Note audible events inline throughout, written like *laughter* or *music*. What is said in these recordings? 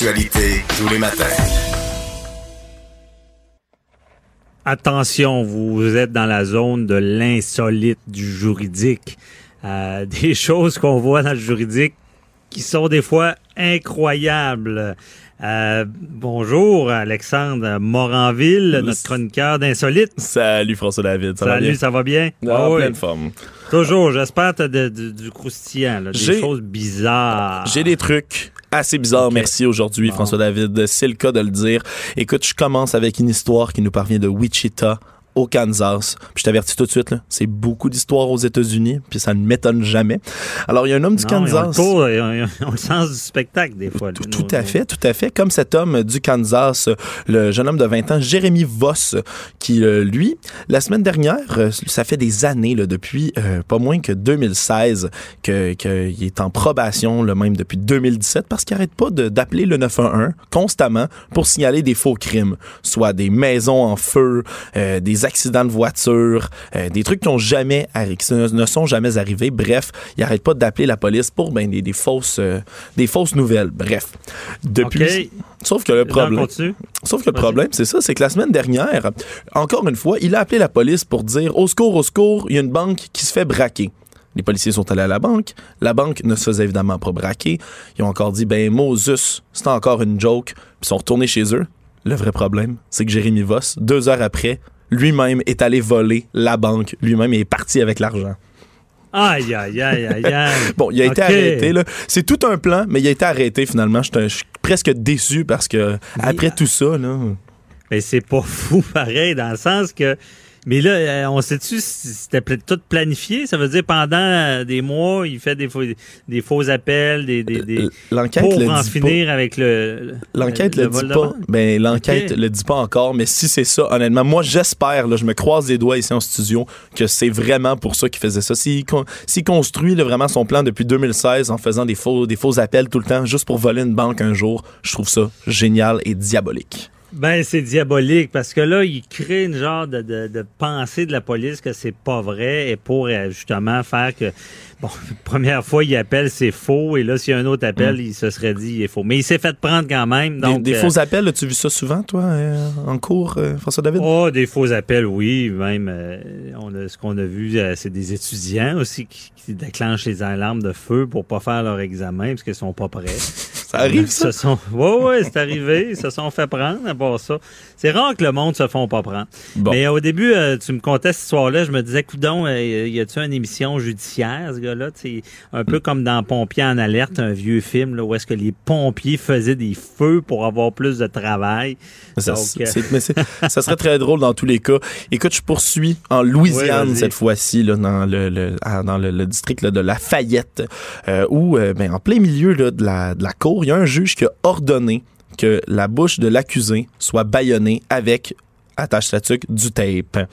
L'actualité tous les matins. Attention, vous êtes dans la zone de l'insolite du juridique. Euh, *laughs* des choses qu'on voit dans le juridique qui sont des fois incroyables. Euh, bonjour, Alexandre Moranville, notre chroniqueur d'insolite. Salut François David, ça va Salut, bien? ça va bien? Ah, Ah oui. pleine forme. Toujours, j'espère que t'as de- de- du croustillant, là, des J'ai- choses bizarres. J'ai des trucs assez bizarres, Ok. merci aujourd'hui. François David, c'est le cas de le dire. Écoute, je commence avec une histoire qui nous parvient de Wichita au Kansas. Puis je t'avertis tout de suite, c'est beaucoup d'histoires aux États-Unis, puis ça ne m'étonne jamais. Alors, il y a un homme du Non, ils ont le Kansas. tour, ils ont- ils ont le sens du spectacle, des fois. Tout, à fait, tout à fait. Comme cet homme du Kansas, le jeune homme de 20 ans, Jérémy Voss, qui, euh, lui, la semaine dernière, euh, ça fait des années, là, depuis euh, pas moins que 2016, que- qu'il est en probation, le même depuis 2017, parce qu'il n'arrête pas d'appeler le 911 constamment pour signaler des faux crimes, soit des maisons en feu, euh, des accidents de voiture, euh, des trucs qui, ont jamais, qui ne sont jamais arrivés. Bref, il n'arrête pas d'appeler la police pour ben, des, des fausses, euh, des fausses nouvelles. Bref, depuis... Sauf que le problème, sauf que le problème, c'est ça, c'est que la semaine dernière, encore une fois, il a appelé la police pour dire au secours, au secours, il y a une banque qui se fait braquer. Les policiers sont allés à la banque. La banque ne se faisait évidemment pas braquer. Ils ont encore dit, ben, Moses, c'est encore une joke. Puis ils sont retournés chez eux. Le vrai problème, c'est que Jérémy Voss, deux heures après, lui-même est allé voler la banque. Lui-même est parti avec l'argent. Aïe, aïe, aïe, aïe, aïe. *laughs* Bon, il a été arrêté. là. C'est tout un plan, mais il a été arrêté finalement. Je suis- je suis presque déçu parce que après tout ça, là, Mais c'est pas *laughs* fou pareil, dans le sens que. Mais là, euh, on sait-tu si c'était tout planifié? Ça veut dire pendant euh, des mois, il fait des faux, des faux appels, des, des, des- l'enquête pour le en dit finir avec le. L'enquête le dit pas. Ben l'enquête le dit pas encore, mais si c'est ça, honnêtement, moi j'espère, là, je me croise les doigts ici en studio, que c'est vraiment pour ça qu'il faisait ça. S'il con- s'il construit là, vraiment son plan depuis 2016 en faisant des faux, des faux appels tout le temps, juste pour voler une banque un jour, je trouve ça génial et diabolique. Ben, c'est diabolique parce que là, il crée une genre de, de, de pensée de la police que c'est pas vrai et pour euh, justement faire que, bon, *laughs* première fois, il appelle, c'est faux et là, s'il y a un autre appel, il se serait dit, il est faux. Mais il s'est fait prendre quand même. Des, Donc, des euh, faux appels, as-tu vu ça souvent, toi, euh, en cours, euh, François David? Oh, des faux appels, oui. Même, on a, ce qu'on a vu, c'est des étudiants aussi qui, qui déclenchent les alarmes de feu pour pas faire leur examen parce qu'ils sont pas prêts. *laughs* Ça arrive, *laughs* ça? Ouais, ouais, c'est arrivé. Ils se sont fait prendre ça. C'est rare que le monde se font pas prendre. Bon. Mais au début, euh, tu me contais cette histoire-là, je me disais, coudon, euh, y a-tu une émission judiciaire, ce gars-là? C'est un peu comme dans Pompiers en alerte, un vieux film, là, où est-ce que les pompiers faisaient des feux pour avoir plus de travail. Ça, Donc, euh, mais *laughs* ça serait très drôle dans tous les cas. Écoute, je poursuis en Louisiane cette fois-ci, dans le, le- ah, dans le, le district là, de Lafayette, euh, où, euh, ben, en plein milieu là, de, la, de la cour, il y a un juge qui a ordonné que la bouche de l'accusé soit bâillonnée avec attache la tuque, du tape.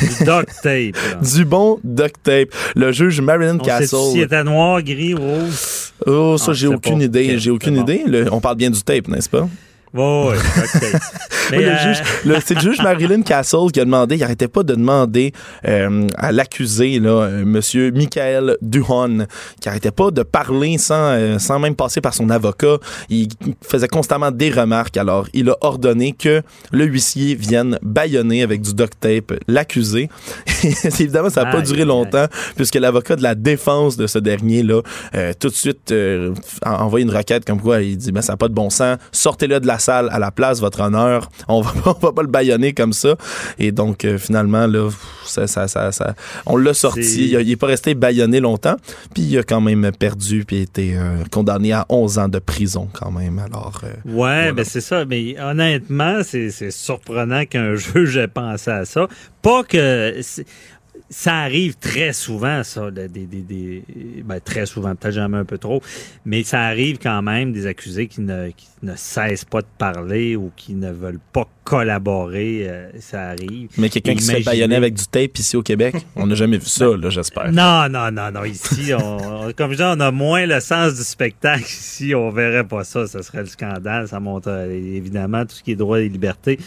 Du duct tape. *laughs* Du bon duct tape. Le juge Marilyn On sait Castle. s'il était noir, gris, rouge? Oh, ça, Ah, j'ai aucune pas- idée. J'ai aucune bon. idée. Le- on parle bien du tape, n'est-ce pas? *laughs* Mais, Oui, euh, c'est le juge *laughs* Marilyn Castle qui a demandé, il arrêtait pas de demander euh, à l'accusé, là, euh, monsieur Michael Duhon, qui arrêtait pas de parler sans, euh, sans même passer par son avocat. Il faisait constamment des remarques. Alors, il a ordonné que le huissier vienne bâillonner avec du duct tape l'accusé. *laughs* Évidemment, ça n'a pas duré longtemps, puisque l'avocat de la défense de ce dernier, là, euh, tout de suite a envoyé une requête comme quoi il dit ben, ça n'a pas de bon sens, sortez-le de la salle à la place, votre honneur. On va, *laughs* on va pas le baïonner comme ça. Et donc, euh, finalement, là, ça, ça, ça, ça- on l'a sorti. Il, a- il est pas resté baïonné longtemps. Puis il a quand même perdu, puis il a été euh, condamné à 11 ans de prison quand même. Alors, euh, Ouais, Voilà. ben c'est ça. Mais honnêtement, c'est c'est surprenant qu'un *laughs* juge ait pensé à ça. Pas que. Ça arrive très souvent, ça, de- des, des, des- ben, très souvent, peut-être jamais un peu trop, mais ça arrive quand même des accusés qui ne, qui ne cessent pas de parler ou qui ne veulent pas collaborer. euh, ça arrive. mais quelqu'un qui se fait baïonner avec du tape ici au Québec, on n'a jamais vu ça, là, j'espère. Non, non, non, non. Ici, *laughs* on, on- comme je dis, on a moins le sens du spectacle. Ici, on verrait pas ça. Ce serait le scandale. Ça montre euh, évidemment tout ce qui est droit et liberté.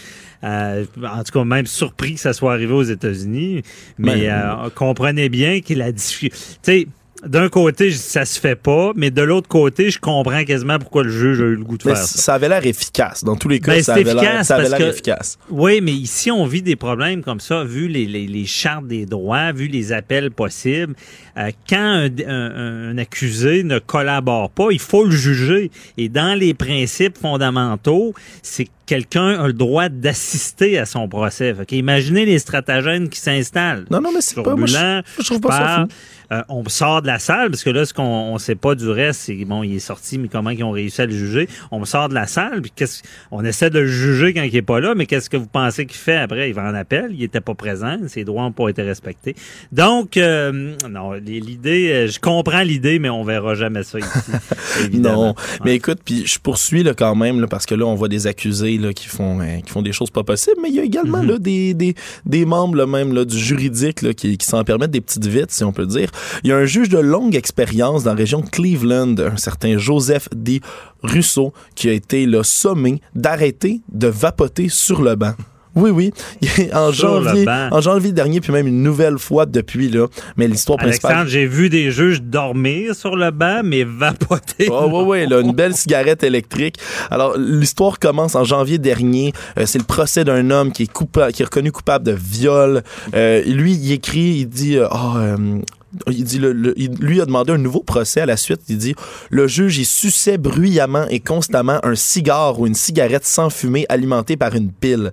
Euh, en tout cas, même surpris que ça soit arrivé aux États-Unis. Mais Ben, euh, comprenez bien qu'il a difficulté. Tu sais, d'un côté, je dis, ça se fait pas, mais de l'autre côté, je comprends quasiment pourquoi le juge a eu le goût de Mais faire ça. ça avait l'air efficace. Dans tous les cas, Ben, ça avait l'air efficace ça avait parce l'air que- efficace. Oui, mais ici, on vit des problèmes comme ça, vu les, les, les chartes des droits, vu les appels possibles. Euh, quand un, un- un accusé ne collabore pas, il faut le juger. Et dans les principes fondamentaux, c'est quelqu'un a le droit d'assister à son procès. Fait imaginez les stratagèmes qui s'installent. Non, non, mais c'est pas... Moi, je, trouve pas ça fou. euh, on sort de la salle, parce que là, ce qu'on on sait pas du reste, c'est bon, il est sorti, mais comment ils ont réussi à le juger? On sort de la salle, puis qu'est-ce on essaie de le juger quand il est pas là, mais qu'est-ce que vous pensez qu'il fait après? Il va en appel, il était pas présent, ses droits n'ont pas été respectés. Donc, euh, non, l'idée, euh, je comprends l'idée, mais on verra jamais ça ici. *laughs* évidemment. Non, mais écoute, puis je poursuis là, quand même, là, parce que là, on voit des accusés là, qui, font, euh, qui font des choses pas possibles, mais il y a également Mhm. là, des, des, des membres là, même là, du juridique là, qui, qui s'en permettent des petites vites, si on peut dire. Il y a un juge de longue expérience dans la région de Cleveland, un certain Joseph D. Rousseau, qui a été là, sommé d'arrêter de vapoter sur le banc. Oui, oui. *laughs* En Sur janvier, en janvier dernier, puis même une nouvelle fois depuis là. Mais l'histoire principale. Alexandre, j'ai vu des juges dormir sur le banc, mais vapoter. Oh, ouais, ouais, là, une *laughs* belle cigarette électrique. Alors, l'histoire commence en janvier dernier. Euh, c'est le procès d'un homme qui est, coupa- qui est reconnu coupable de viol. Euh, lui, il écrit, il dit, euh, Ah, euh, il lui a demandé un nouveau procès à la suite. Il dit, le juge, il suçait bruyamment et constamment un cigare ou une cigarette sans fumée alimentée par une pile.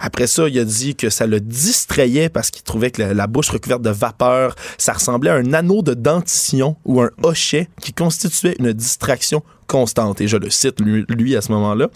Après ça, il a dit que ça le distrayait parce qu'il trouvait que la bouche recouverte de vapeur, ça ressemblait à un anneau de dentition ou un hochet qui constituait une distraction constante. Et je le cite, lui, lui, à ce moment-là.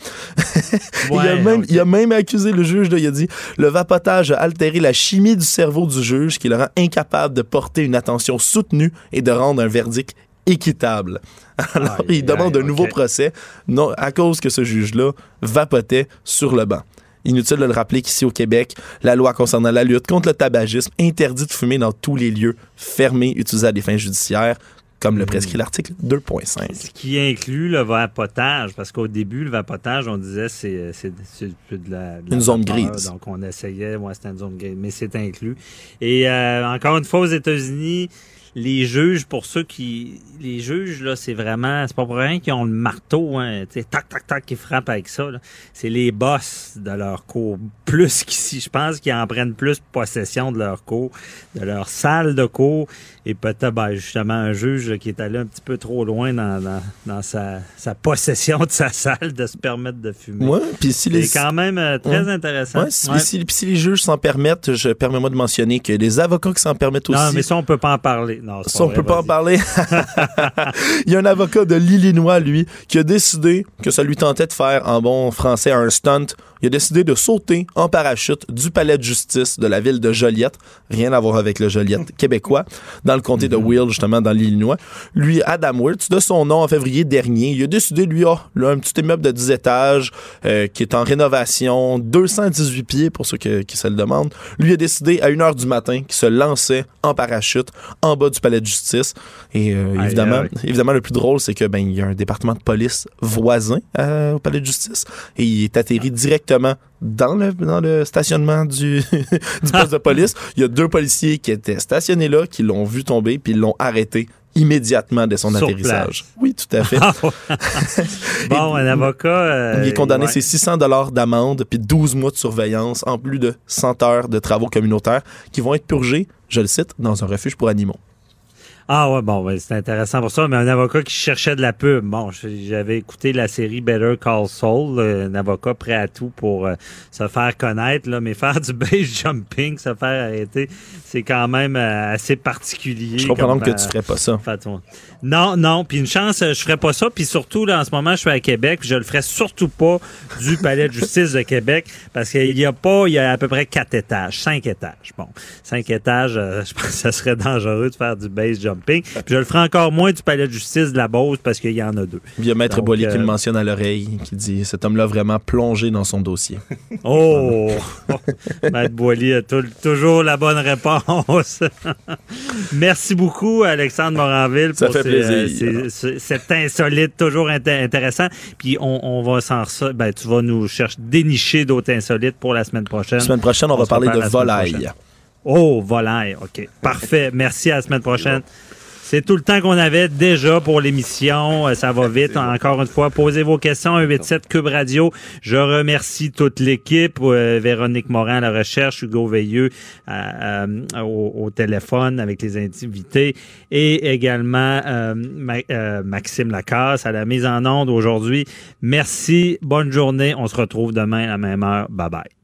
*laughs* il, a même, ok. il a même accusé le juge, là, il a dit le vapotage a altéré la chimie du cerveau du juge qui le rend incapable de porter une attention soutenue et de rendre un verdict équitable. *laughs* Alors, Aïe, il demande aïe, un nouveau procès non, à cause que ce juge-là vapotait sur le banc. Inutile de le rappeler qu'ici au Québec, la loi concernant la lutte contre le tabagisme interdit de fumer dans tous les lieux fermés utilisés à des fins judiciaires, comme le prescrit l'article 2.5. Ce qui inclut le vapotage, parce qu'au début, le vapotage, on disait c'est c'est c'est de la, de la Une zone vapeur, grise. Donc on essayait, ouais, c'était une zone grise, mais c'est inclus. Et euh, encore une fois, aux États-Unis, les juges, pour ceux qui, les juges là, c'est vraiment, c'est pas pour rien qu'ils ont le marteau, hein, tac tac tac, qui frappent avec ça. C'est les boss de leur cours, plus qu'ici. Je pense qu'ils en prennent plus possession de leur cours, de leur salle de cours. Et peut-être ben, justement un juge là, qui est allé un petit peu trop loin dans, dans, dans sa, sa possession de sa salle de se permettre de fumer. Ouais, puis si les C'est quand même euh, très Ouais. intéressant. Ouais, si, Ouais. si- puis si les juges s'en permettent, je permets-moi de mentionner que les avocats qui s'en permettent aussi. Non, mais ça, on peut pas en parler. Non, Ça, on peut pas en parler. *laughs* Il y a un avocat de l'Illinois, lui, qui a décidé que ça lui tentait de faire, en bon français, un stunt. Il a décidé de sauter en parachute du palais de justice de la ville de Joliette, rien à voir avec le Joliette *laughs* québécois, dans le comté de Will, justement, dans l'Illinois. Lui, Adam Wirtz, de son nom en février dernier, il a décidé, lui, ah, là, un petit immeuble de 10 étages euh, qui est en rénovation, 218 pieds pour ceux que- qui se le demandent. Lui a décidé à 1 heure du matin qu'il se lançait en parachute en bas du palais de justice. Et euh, évidemment, évidemment, le plus drôle, c'est que ben il y a un département de police voisin euh, au palais de justice et il est atterri directement dans le, dans le stationnement du, *laughs* du poste de police. Il y a deux policiers qui étaient stationnés là, qui l'ont vu tomber, puis l'ont arrêté immédiatement dès son Sur atterrissage. Oui, tout à fait. Ah, *laughs* bon, un avocat. euh, il est condamné, ouais. c'est 600 dollars d'amende puis 12 mois de surveillance en plus de 100 heures de travaux communautaires qui vont être purgés, je le cite, dans un refuge pour animaux. Ah ouais, bon, ben, c'est intéressant pour ça, mais un avocat qui cherchait de la pub. Bon, j'avais écouté la série Better Call Saul, euh, un avocat prêt à tout pour euh, se faire connaître, là, mais *laughs* faire du base jumping, se faire arrêter, c'est quand même euh, assez particulier. Je comprends comme, que euh, tu ferais pas ça. Non, non, puis une chance, je ferais pas ça. Puis surtout, là, en ce moment, je suis à Québec, puis je le ferais surtout pas du Palais de justice de Québec, parce qu'il y a pas, il y a à peu près quatre étages, cinq étages. Bon, cinq étages, *laughs* je pense que ça serait dangereux de faire du base jumping. Puis je le ferai encore moins du Palais de justice de la Beauce, parce qu'il y en a deux. Il y a Maître Donc, Boily qui euh, le mentionne à l'oreille, qui dit cet homme-là vraiment plongé dans son dossier. *laughs* Oh! *laughs* Maître Boily a tou- toujours la bonne réponse. *laughs* Merci beaucoup, Alexandre Moranville, Ça pour fait ces, plaisir. euh, ces- cet insolite, toujours inté- intéressant. Puis on, on va s'en ben, tu vas nous chercher, dénicher d'autres insolites pour la semaine prochaine. La semaine prochaine, on, On va parler de volaille. Oh, volaille, OK. Parfait. Merci, à la semaine prochaine. C'est tout le temps qu'on avait déjà pour l'émission. Euh, Ça va *laughs* vite. Encore une fois, posez vos questions. 187 Cube Radio. Je remercie toute l'équipe. Euh, Véronique Morin à la recherche, Hugo Veilleux euh, au, au téléphone avec les invités et également euh, Ma- euh, Maxime Lacasse à la mise en onde aujourd'hui. Merci. Bonne journée. On se retrouve demain à la même heure. Bye bye.